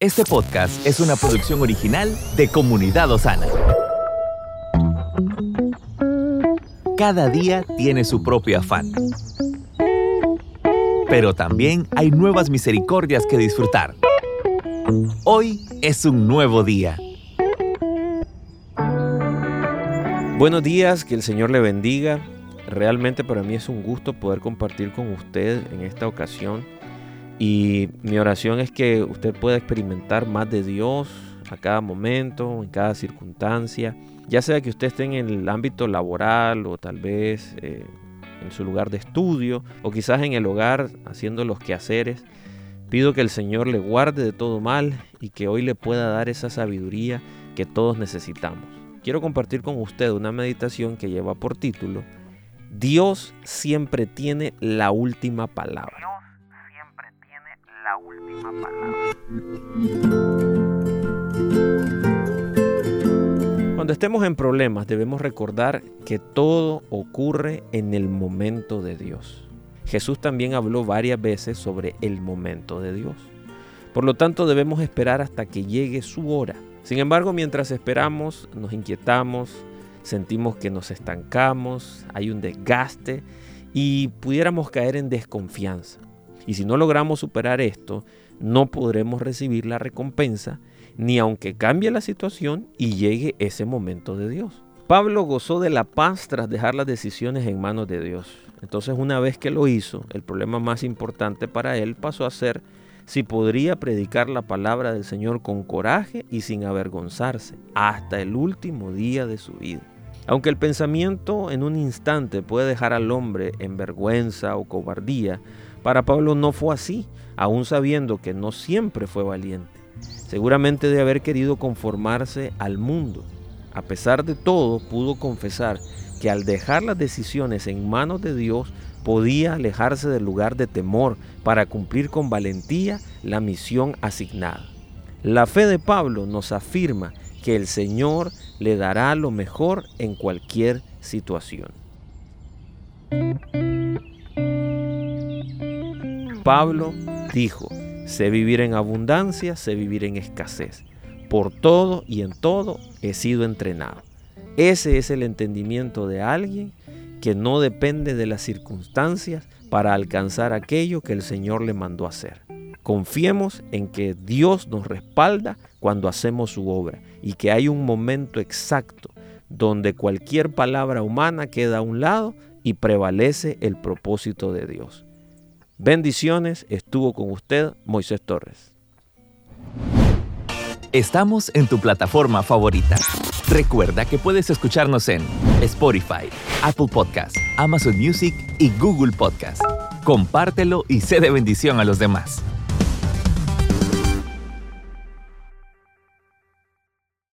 Este podcast es una producción original de Comunidad Osana. Cada día tiene su propio afán. Pero también hay nuevas misericordias que disfrutar. Hoy es un nuevo día. Buenos días, que el Señor le bendiga. Realmente para mí es un gusto poder compartir con usted en esta ocasión. Y mi oración es que usted pueda experimentar más de Dios a cada momento, en cada circunstancia. Ya sea que usted esté en el ámbito laboral o tal vez eh, en su lugar de estudio o quizás en el hogar haciendo los quehaceres. Pido que el Señor le guarde de todo mal y que hoy le pueda dar esa sabiduría que todos necesitamos. Quiero compartir con usted una meditación que lleva por título Dios siempre tiene la última palabra. Última palabra. Cuando estemos en problemas debemos recordar que todo ocurre en el momento de Dios. Jesús también habló varias veces sobre el momento de Dios. Por lo tanto debemos esperar hasta que llegue su hora. Sin embargo, mientras esperamos, nos inquietamos, sentimos que nos estancamos, hay un desgaste y pudiéramos caer en desconfianza. Y si no logramos superar esto, no podremos recibir la recompensa, ni aunque cambie la situación y llegue ese momento de Dios. Pablo gozó de la paz tras dejar las decisiones en manos de Dios. Entonces una vez que lo hizo, el problema más importante para él pasó a ser si podría predicar la palabra del Señor con coraje y sin avergonzarse hasta el último día de su vida. Aunque el pensamiento en un instante puede dejar al hombre en vergüenza o cobardía, para Pablo no fue así, aún sabiendo que no siempre fue valiente. Seguramente de haber querido conformarse al mundo. A pesar de todo, pudo confesar que al dejar las decisiones en manos de Dios, podía alejarse del lugar de temor para cumplir con valentía la misión asignada. La fe de Pablo nos afirma que el Señor le dará lo mejor en cualquier situación. Pablo dijo, sé vivir en abundancia, sé vivir en escasez. Por todo y en todo he sido entrenado. Ese es el entendimiento de alguien que no depende de las circunstancias para alcanzar aquello que el Señor le mandó hacer. Confiemos en que Dios nos respalda cuando hacemos su obra y que hay un momento exacto donde cualquier palabra humana queda a un lado y prevalece el propósito de Dios. Bendiciones, estuvo con usted Moisés Torres. Estamos en tu plataforma favorita. Recuerda que puedes escucharnos en Spotify, Apple Podcast, Amazon Music y Google Podcast. Compártelo y sé de bendición a los demás.